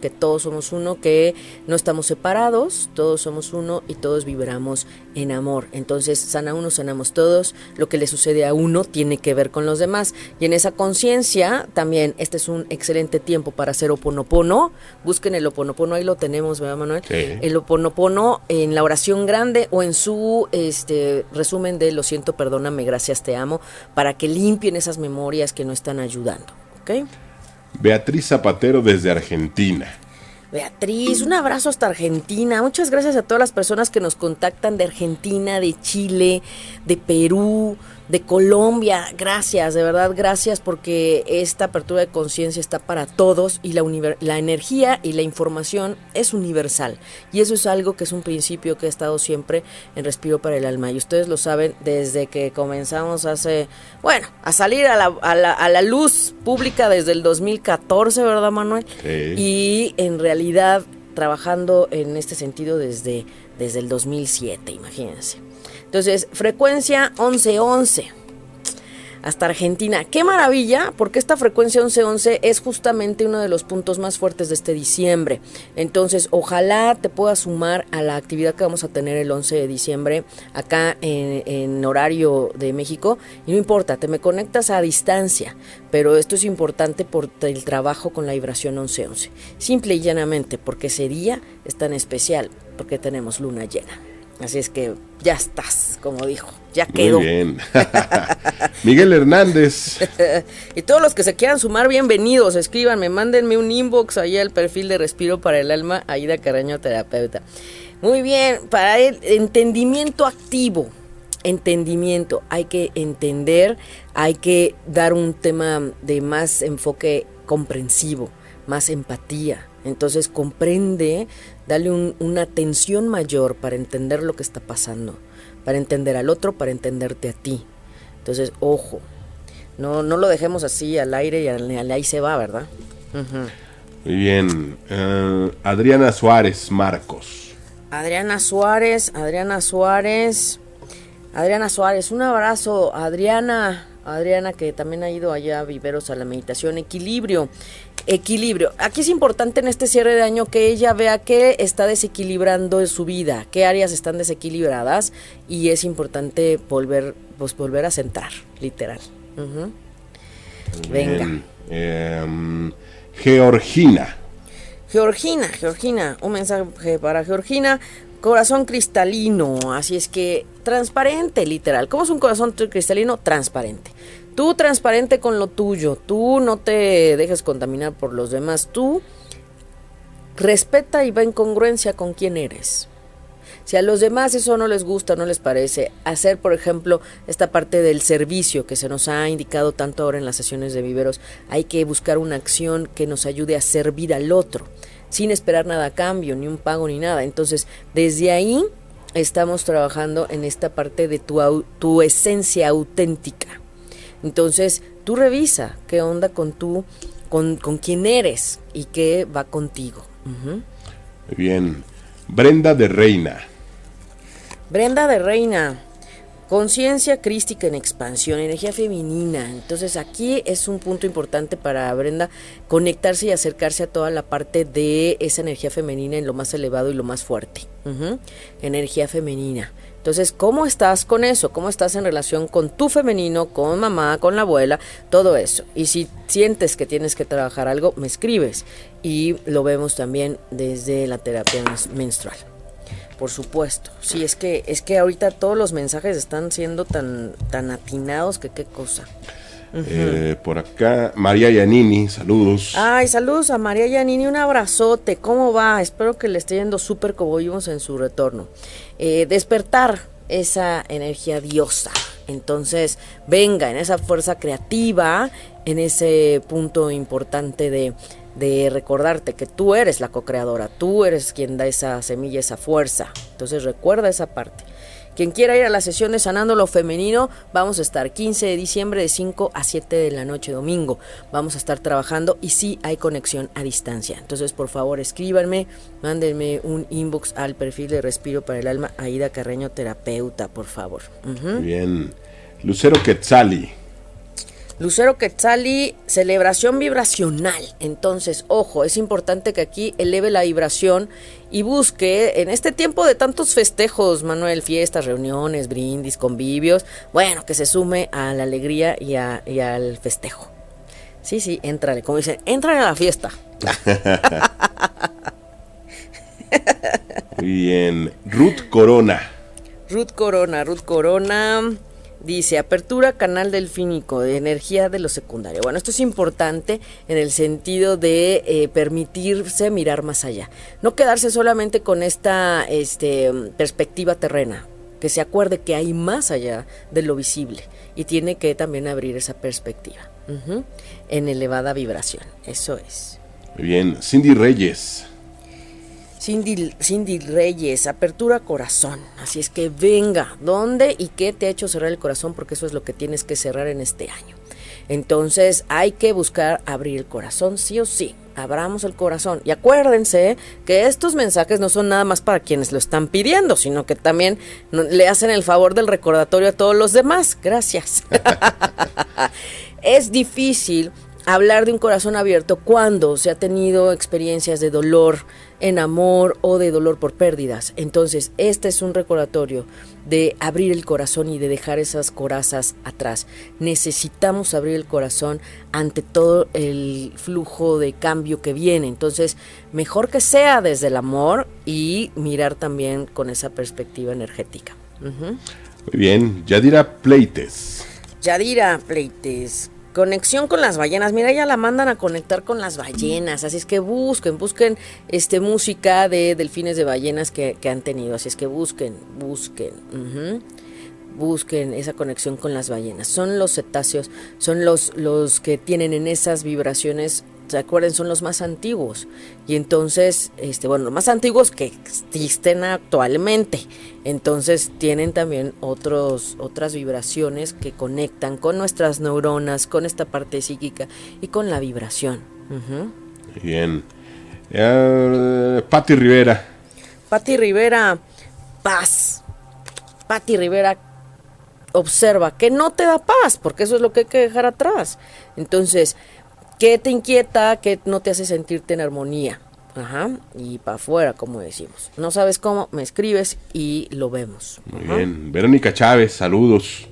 Speaker 2: que todos somos uno, que no estamos separados, todos somos uno y todos vibramos en amor. Entonces, sana uno, sanamos todos. Lo que le sucede a uno tiene que ver con los demás. Y en esa conciencia, también, este es un excelente tiempo para hacer oponopono. Busquen el oponopono, ahí lo tenemos, ¿verdad, Manuel? El oponopono en la oración grande o en su este resumen de lo siento, perdóname, gracias, te amo, para que limpien esas memorias que no están ayudando. ¿Ok?
Speaker 3: Beatriz Zapatero desde Argentina.
Speaker 2: Beatriz, un abrazo hasta Argentina. Muchas gracias a todas las personas que nos contactan de Argentina, de Chile, de Perú, de Colombia. Gracias, de verdad, gracias porque esta apertura de conciencia está para todos y la, la energía y la información es universal. Y eso es algo que es un principio que ha estado siempre en Respiro para el Alma. Y ustedes lo saben desde que comenzamos hace, bueno, a salir a la, a la, a la luz pública desde el 2014, ¿verdad, Manuel? Y en realidad trabajando en este sentido desde, desde el 2007, imagínense. Entonces, frecuencia 1111 hasta Argentina. Qué maravilla, porque esta frecuencia 1111 es justamente uno de los puntos más fuertes de este diciembre. Entonces, ojalá te puedas sumar a la actividad que vamos a tener el 11 de diciembre acá en, horario de México. Y no importa, te me conectas a distancia, pero esto es importante por el trabajo con la vibración 1111. Simple y llanamente, porque ese día es tan especial, porque tenemos luna llena. Así es que ya estás, como dijo, ya quedó.
Speaker 3: Muy bien. Miguel Hernández.
Speaker 2: y todos los que se quieran sumar, bienvenidos. Escríbanme, mándenme un inbox ahí al perfil de Respiro para el Alma, Aida Caraño Terapeuta. Muy bien, para el entendimiento activo. Entendimiento, hay que entender, hay que dar un tema de más enfoque comprensivo, más empatía. Entonces comprende Dale una atención mayor para entender lo que está pasando, para entender al otro, para entenderte a ti. Entonces, ojo, no, no lo dejemos así al aire y al, ahí se va, ¿verdad?
Speaker 3: Muy bien. Eh, Adriana Suárez Marcos.
Speaker 2: Adriana Suárez, Adriana Suárez. Adriana Suárez, un abrazo. Adriana, Adriana que también ha ido allá a Viveros a la meditación. Equilibrio equilibrio. Aquí es importante en este cierre de año que ella vea qué está desequilibrando en su vida, qué áreas están desequilibradas y es importante volver, pues, volver a centrar, literal.
Speaker 3: Venga. Em, Georgina.
Speaker 2: Georgina, Georgina, un mensaje para Georgina. Corazón cristalino, así es que transparente, literal. ¿Cómo es un corazón cristalino? Transparente. Tú transparente con lo tuyo, tú no te dejes contaminar por los demás, tú respeta y va en congruencia con quién eres. Si a los demás eso no les gusta, no les parece, hacer, por ejemplo, esta parte del servicio que se nos ha indicado tanto ahora en las sesiones de viveros, hay que buscar una acción que nos ayude a servir al otro, sin esperar nada a cambio, ni un pago, ni nada. Entonces, desde ahí estamos trabajando en esta parte de tu, tu esencia auténtica. Entonces, tú revisa qué onda con tú, con, con quién eres y qué va contigo.
Speaker 3: Muy bien. Brenda de Reina.
Speaker 2: Brenda de Reina. Conciencia crística en expansión, energía femenina. Entonces aquí es un punto importante para Brenda conectarse y acercarse a toda la parte de esa energía femenina en lo más elevado y lo más fuerte. Energía femenina. Entonces, ¿cómo estás con eso? ¿Cómo estás en relación con tu femenino, con mamá, con la abuela? Todo eso. Y si sientes que tienes que trabajar algo, me escribes. Y lo vemos también desde la terapia menstrual. Por supuesto. Sí, es que, es que ahorita todos los mensajes están siendo tan, tan atinados que qué cosa.
Speaker 3: Eh, por acá, María Yanini, saludos.
Speaker 2: Ay, saludos a María Yanini, un abrazote. ¿Cómo va? Espero que le esté yendo súper como vimos en su retorno. Eh, despertar esa energía diosa. Entonces, venga en esa fuerza creativa, en ese punto importante de, de recordarte que tú eres la co-creadora, tú eres quien da esa semilla, esa fuerza. Entonces, recuerda esa parte. Quien quiera ir a la sesión de Sanando lo Femenino, vamos a estar 15 de diciembre de 5 a 7 de la noche domingo. Vamos a estar trabajando y sí hay conexión a distancia. Entonces, por favor, escríbanme, mándenme un inbox al perfil de Respiro para el Alma, Aida Carreño Terapeuta, por favor.
Speaker 3: Bien. Lucero Quetzali.
Speaker 2: Lucero Quetzali, celebración vibracional. Entonces, ojo, es importante que aquí eleve la vibración y busque en este tiempo de tantos festejos, Manuel, fiestas, reuniones, brindis, convivios, bueno, que se sume a la alegría y, al festejo. Sí, sí, entrale, como dicen, entra a la fiesta.
Speaker 3: Bien, Ruth Corona.
Speaker 2: Ruth Corona, Ruth Corona. Dice, apertura canal delfínico de energía de lo secundario. Bueno, esto es importante en el sentido de eh, permitirse mirar más allá. No quedarse solamente con esta este, perspectiva terrena, que se acuerde que hay más allá de lo visible y tiene que también abrir esa perspectiva en elevada vibración. Eso es.
Speaker 3: Muy bien, Cindy Reyes.
Speaker 2: Cindy, Reyes, apertura corazón. Así es que venga, ¿dónde y qué te ha hecho cerrar el corazón? Porque eso es lo que tienes que cerrar en este año. Entonces hay que buscar abrir el corazón, sí o sí. abramos el corazón. Y acuérdense que estos mensajes no son nada más para quienes lo están pidiendo, sino que también le hacen el favor del recordatorio a todos los demás. Gracias. es difícil hablar de un corazón abierto cuando se ha tenido experiencias de dolor en amor o de dolor por pérdidas. Entonces, este es un recordatorio de abrir el corazón y de dejar esas corazas atrás. Necesitamos abrir el corazón ante todo el flujo de cambio que viene. Entonces, mejor que sea desde el amor y mirar también con esa perspectiva energética. Muy
Speaker 3: bien, Yadira Pleites.
Speaker 2: Yadira Pleites, Conexión con las ballenas. Mira, ya la mandan a conectar con las ballenas. Así es que busquen, busquen este música de delfines de ballenas que, han tenido. Así es que busquen, busquen. Busquen esa conexión con las ballenas. Son los cetáceos, son los, los que tienen en esas vibraciones ¿se acuerdan? Son los más antiguos. Y entonces, este, bueno, los más antiguos que existen actualmente. Entonces tienen también otros, otras vibraciones que conectan con nuestras neuronas, con esta parte psíquica y con la vibración.
Speaker 3: Bien. Uh, Patti Rivera.
Speaker 2: Patti Rivera, paz. Patti Rivera, observa que no te da paz, porque eso es lo que hay que dejar atrás. Entonces, ¿Qué te inquieta? ¿Qué no te hace sentirte en armonía? Ajá, y para afuera, como decimos. No sabes cómo, me escribes y lo vemos.
Speaker 3: Muy bien. Verónica Chávez, saludos.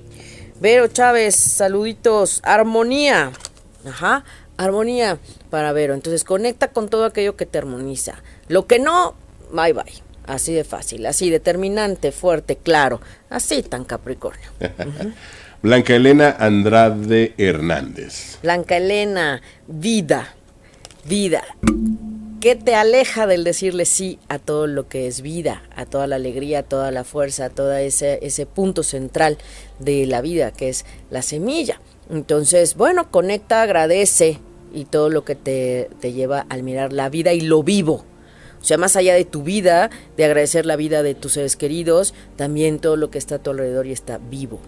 Speaker 2: Vero Chávez, saluditos. Armonía. Ajá, armonía para Vero. Entonces conecta con todo aquello que te armoniza. Lo que no, bye bye. Así de fácil, así determinante, fuerte, claro. Así tan Capricornio.
Speaker 3: Blanca Elena Andrade Hernández.
Speaker 2: Blanca Elena, vida, vida. ¿Qué te aleja del decirle sí a todo lo que es vida, a toda la alegría, a toda la fuerza, a todo ese, ese punto central de la vida, que es la semilla? Entonces, bueno, conecta, agradece y todo lo que te, te lleva al mirar la vida y lo vivo. O sea, más allá de tu vida, de agradecer la vida de tus seres queridos, también todo lo que está a tu alrededor y está vivo.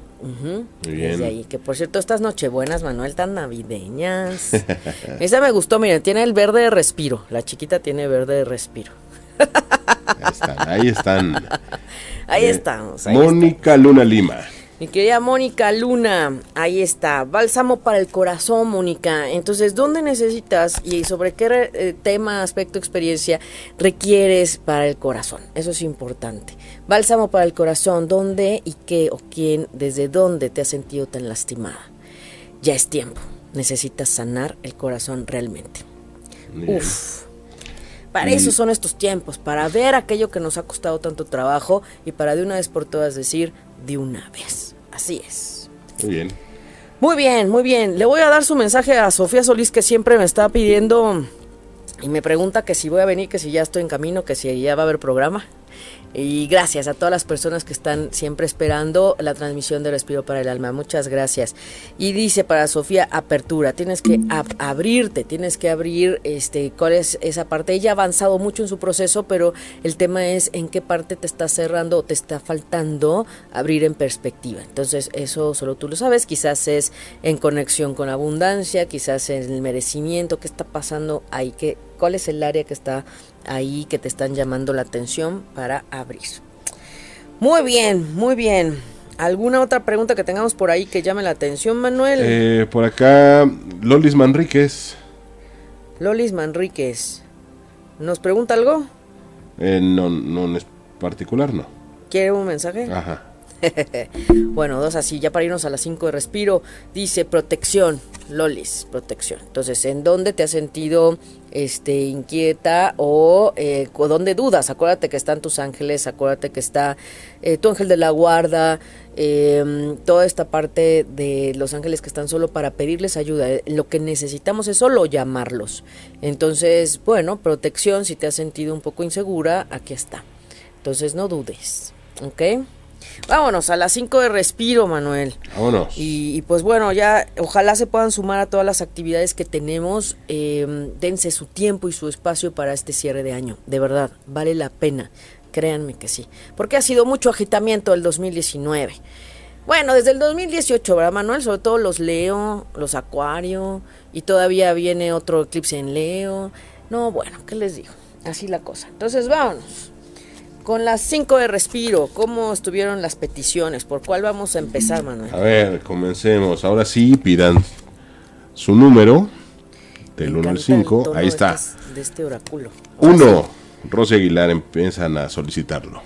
Speaker 2: Desde ahí, que por cierto, estas nochebuenas, Manuel, tan navideñas. Esa me gustó, miren, tiene el verde de respiro. La chiquita tiene verde de respiro.
Speaker 3: ahí están, ahí están.
Speaker 2: Ahí eh, estamos.
Speaker 3: Mónica Luna Lima.
Speaker 2: Mi querida Mónica Luna, ahí está, bálsamo para el corazón, Mónica. Entonces, ¿dónde necesitas y sobre qué eh, tema, aspecto, experiencia requieres para el corazón? Eso es importante. Bálsamo para el corazón, ¿dónde y qué o quién, desde dónde te has sentido tan lastimada? Ya es tiempo, necesitas sanar el corazón realmente. Uf. Para eso son estos tiempos, para ver aquello que nos ha costado tanto trabajo y para de una vez por todas decir, de una vez. Así es.
Speaker 3: Muy bien.
Speaker 2: Muy bien, muy bien. Le voy a dar su mensaje a Sofía Solís que siempre me está pidiendo y me pregunta que si voy a venir, que si ya estoy en camino, que si ya va a haber programa. Y gracias a todas las personas que están siempre esperando la transmisión de Respiro para el Alma. Muchas gracias. Y dice para Sofía, apertura. Tienes que abrirte, tienes que abrir este, cuál es esa parte. Ella ha avanzado mucho en su proceso, pero el tema es en qué parte te está cerrando o te está faltando abrir en perspectiva. Entonces, eso solo tú lo sabes. Quizás es en conexión con abundancia, quizás en el merecimiento. ¿Qué está pasando ahí? ¿Qué, ¿Cuál es el área que está ahí que te están llamando la atención para abrir. Muy bien, muy bien. ¿Alguna otra pregunta que tengamos por ahí que llame la atención, Manuel?
Speaker 3: Eh, por acá, Lolis Manríquez.
Speaker 2: Lolis Manríquez. ¿Nos pregunta algo?
Speaker 3: Eh, no, no en particular, no.
Speaker 2: ¿Quiere un mensaje?
Speaker 3: Ajá.
Speaker 2: bueno, dos así, ya para irnos a las cinco de respiro. Dice protección, Lolis, protección. Entonces, ¿en dónde te has sentido este, inquieta o eh, dónde dudas? Acuérdate que están tus ángeles, acuérdate que está eh, tu ángel de la guarda, em, toda esta parte de los ángeles que están solo para pedirles ayuda. Lo que necesitamos es solo llamarlos. Entonces, bueno, protección, si te has sentido un poco insegura, aquí está. Entonces, no dudes. ¿Ok? Vámonos a las 5 de respiro, Manuel.
Speaker 3: Vámonos.
Speaker 2: Y, pues bueno, ya ojalá se puedan sumar a todas las actividades que tenemos. Em, dense su tiempo y su espacio para este cierre de año. De verdad, vale la pena. Créanme que sí. Porque ha sido mucho agitamiento el 2019. Bueno, desde el 2018, ¿verdad, Manuel? Sobre todo los Leo, los Acuario, y todavía viene otro eclipse en Leo. No, bueno, ¿qué les digo? Así la cosa. Entonces, vámonos. Con las 5 de respiro, ¿cómo estuvieron las peticiones? ¿Por cuál vamos a empezar, Manuel?
Speaker 3: A ver, comencemos. Ahora sí, pidan su número del
Speaker 2: Me
Speaker 3: 1 al
Speaker 2: encanta el
Speaker 3: 5.
Speaker 2: tono
Speaker 3: Ahí está.
Speaker 2: estas- De este oráculo.
Speaker 3: 1. Rosy Aguilar empiezan a solicitarlo.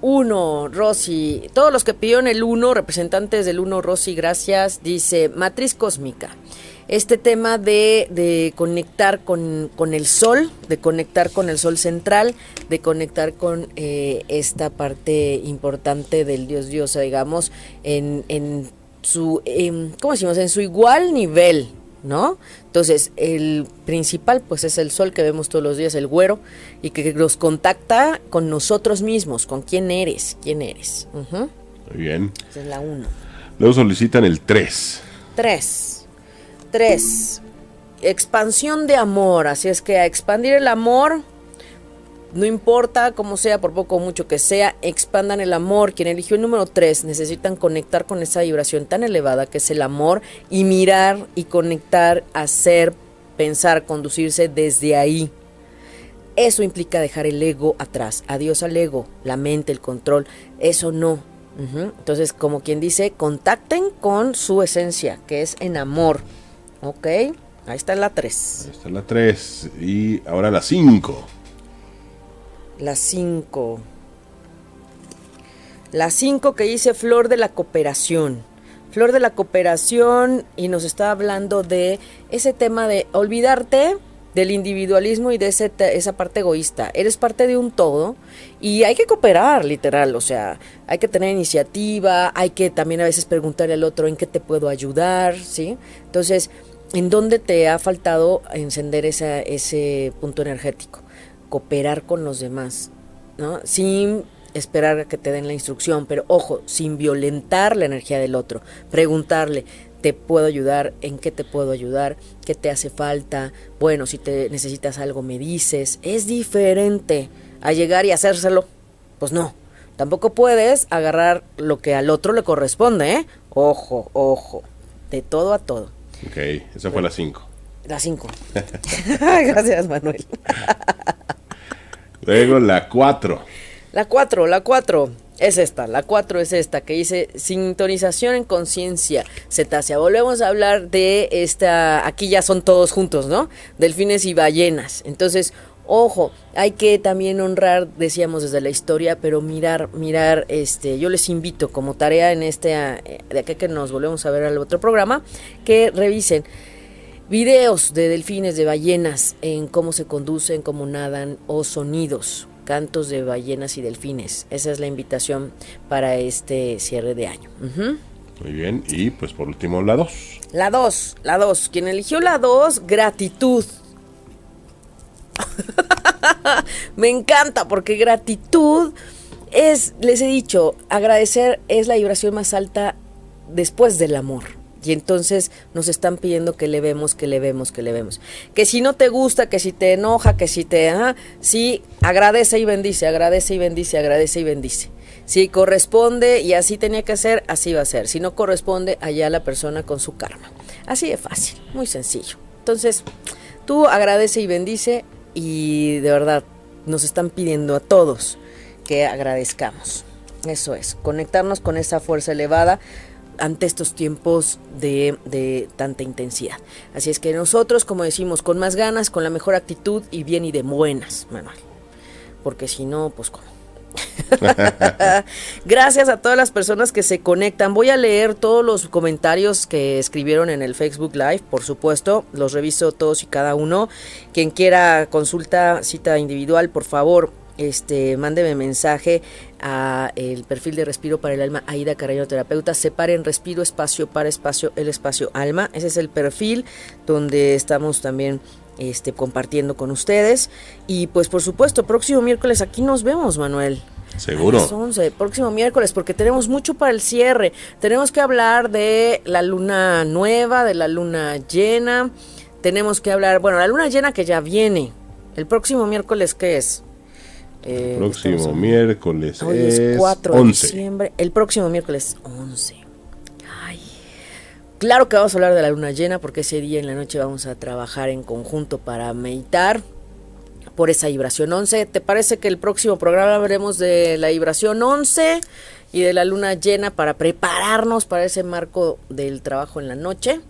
Speaker 2: Uno, Rosy. Todos los que pidieron el uno, representantes del uno, Rosy, gracias. Dice, matriz cósmica. Este tema de, de conectar con, con el sol, de conectar con el sol central, de conectar con eh, esta parte importante del dios diosa, digamos, en, en su, em, ¿cómo decimos? En su igual nivel, ¿no? Entonces, el principal pues es el sol que vemos todos los días, el güero, y que nos contacta con nosotros mismos, con quién eres, quién eres.
Speaker 3: Muy bien.
Speaker 2: Esa es la uno.
Speaker 3: Luego solicitan el 3.
Speaker 2: Tres. Tres. Expansión de amor, así es que a expandir el amor, no importa cómo sea, por poco o mucho que sea, expandan el amor. Quien eligió el número 3 necesitan conectar con esa vibración tan elevada que es el amor y mirar y conectar, hacer, pensar, conducirse desde ahí. Eso implica dejar el ego atrás. Adiós al ego, la mente, el control. Eso no. Entonces, como quien dice, contacten con su esencia, que es en amor. ¿Ok? Ahí está la 3.
Speaker 3: Esta es la 3. Y ahora la 5.
Speaker 2: La 5. La 5 que dice Flor de la Cooperación. Flor de la Cooperación y nos está hablando de ese tema de olvidarte del individualismo y de ese esa parte egoísta. Eres parte de un todo y hay que cooperar, literal. O sea, hay que tener iniciativa, hay que también a veces preguntarle al otro en qué te puedo ayudar, ¿sí? Entonces, ¿en dónde te ha faltado encender ese punto energético? Cooperar con los demás, ¿no? Sin esperar a que te den la instrucción, pero ojo, sin violentar la energía del otro. Preguntarle, ¿te puedo ayudar? ¿En qué te puedo ayudar? ¿Qué te hace falta? Bueno, si te necesitas algo me dices. Es diferente a llegar y hacérselo. Pues no. Tampoco puedes agarrar lo que al otro le corresponde, ¿eh? Ojo, ojo. De todo a todo.
Speaker 3: Ok, esa fue la 5.
Speaker 2: La 5. Gracias, Manuel.
Speaker 3: Luego la 4.
Speaker 2: La 4, la 4 es esta, la 4 es esta que dice sintonización en conciencia, cetácea. Volvemos a hablar de esta, aquí ya son todos juntos, ¿no? Delfines y ballenas. Entonces, ojo, hay que también honrar, decíamos desde la historia, pero mirar, mirar, este, yo les invito como tarea en este, de acá que nos volvemos a ver al otro programa, que revisen videos de delfines, de ballenas, en cómo se conducen, cómo nadan o sonidos, cantos de ballenas y delfines. Esa es la invitación para este cierre de año.
Speaker 3: Muy bien. Y pues por último la 2.
Speaker 2: La 2, la 2. Quien eligió la 2, gratitud. Me encanta porque gratitud es, les he dicho, agradecer es la vibración más alta después del amor. Y entonces nos están pidiendo que le vemos, que le vemos, que le vemos. Que si no te gusta, que si te enoja, que si te... ah, sí, agradece y bendice, agradece y bendice, agradece y bendice. Si corresponde y así tenía que ser, así va a ser. Si no corresponde, allá la persona con su karma. Así de fácil, muy sencillo. Entonces, tú agradece y bendice y de verdad nos están pidiendo a todos que agradezcamos. Eso es, conectarnos con esa fuerza elevada ante estos tiempos de, de, tanta intensidad. Así es que nosotros, como decimos, con más ganas, con la mejor actitud y bien y de buenas, Manuel. Porque si no, pues cómo. Gracias a todas las personas que se conectan. Voy a leer todos los comentarios que escribieron en el Facebook Live, por supuesto. Los reviso todos y cada uno. Quien quiera consulta, cita individual, por favor, este, mándeme mensaje a el perfil de Respiro para el Alma, Aida Carreño Terapeuta. Separen Respiro, espacio para espacio, el espacio alma. Ese es el perfil donde estamos también este, compartiendo con ustedes. Y pues por supuesto, próximo miércoles aquí nos vemos, Manuel.
Speaker 3: Seguro.
Speaker 2: A las 11, próximo miércoles, porque tenemos mucho para el cierre. Tenemos que hablar de la luna nueva, de la luna llena. Tenemos que hablar, bueno, la luna llena que ya viene. El próximo miércoles, ¿qué es?
Speaker 3: Eh, próximo miércoles
Speaker 2: hoy
Speaker 3: es,
Speaker 2: 4
Speaker 3: 11.
Speaker 2: de diciembre. El próximo miércoles 11. Claro que vamos a hablar de la luna llena porque ese día en la noche vamos a trabajar en conjunto para meditar por esa vibración 11. ¿Te parece que el próximo programa veremos de la vibración 11 y de la luna llena para prepararnos para ese marco del trabajo en la noche?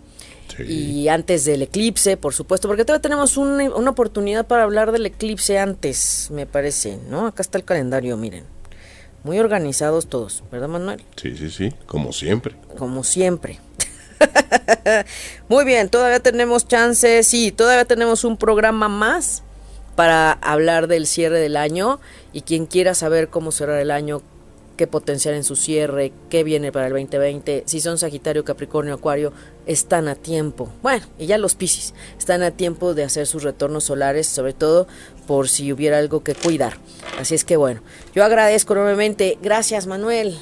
Speaker 3: Sí.
Speaker 2: Y antes del eclipse, por supuesto, porque todavía tenemos un- una oportunidad para hablar del eclipse antes, me parece, ¿no? Acá está el calendario, miren. Muy organizados todos, ¿verdad, Manuel?
Speaker 3: Sí, sí, sí, como siempre.
Speaker 2: Como siempre. Muy bien, todavía tenemos chance, sí, todavía tenemos un programa más para hablar del cierre del año y quien quiera saber cómo cerrar el año, qué potenciar en su cierre, qué viene para el 2020, si son Sagitario, Capricornio, Acuario, están a tiempo. Bueno, y ya los Piscis, están a tiempo de hacer sus retornos solares, sobre todo por si hubiera algo que cuidar. Así es que bueno, yo agradezco enormemente. Gracias, Manuel.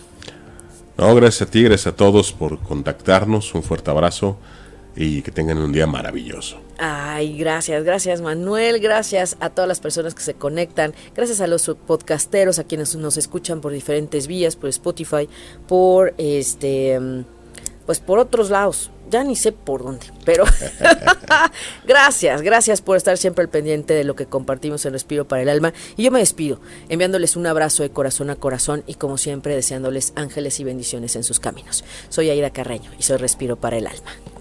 Speaker 3: No, gracias a ti, gracias a todos por contactarnos. Un fuerte abrazo y que tengan un día maravilloso.
Speaker 2: Ay, gracias, gracias Manuel, gracias a todas las personas que se conectan, gracias a los podcasteros, a quienes nos escuchan por diferentes vías, por Spotify, por este, pues por otros lados, ya ni sé por dónde, pero gracias, gracias por estar siempre al pendiente de lo que compartimos en Respiro para el Alma. Y yo me despido, enviándoles un abrazo de corazón a corazón y como siempre deseándoles ángeles y bendiciones en sus caminos. Soy Aida Carreño y soy Respiro para el Alma.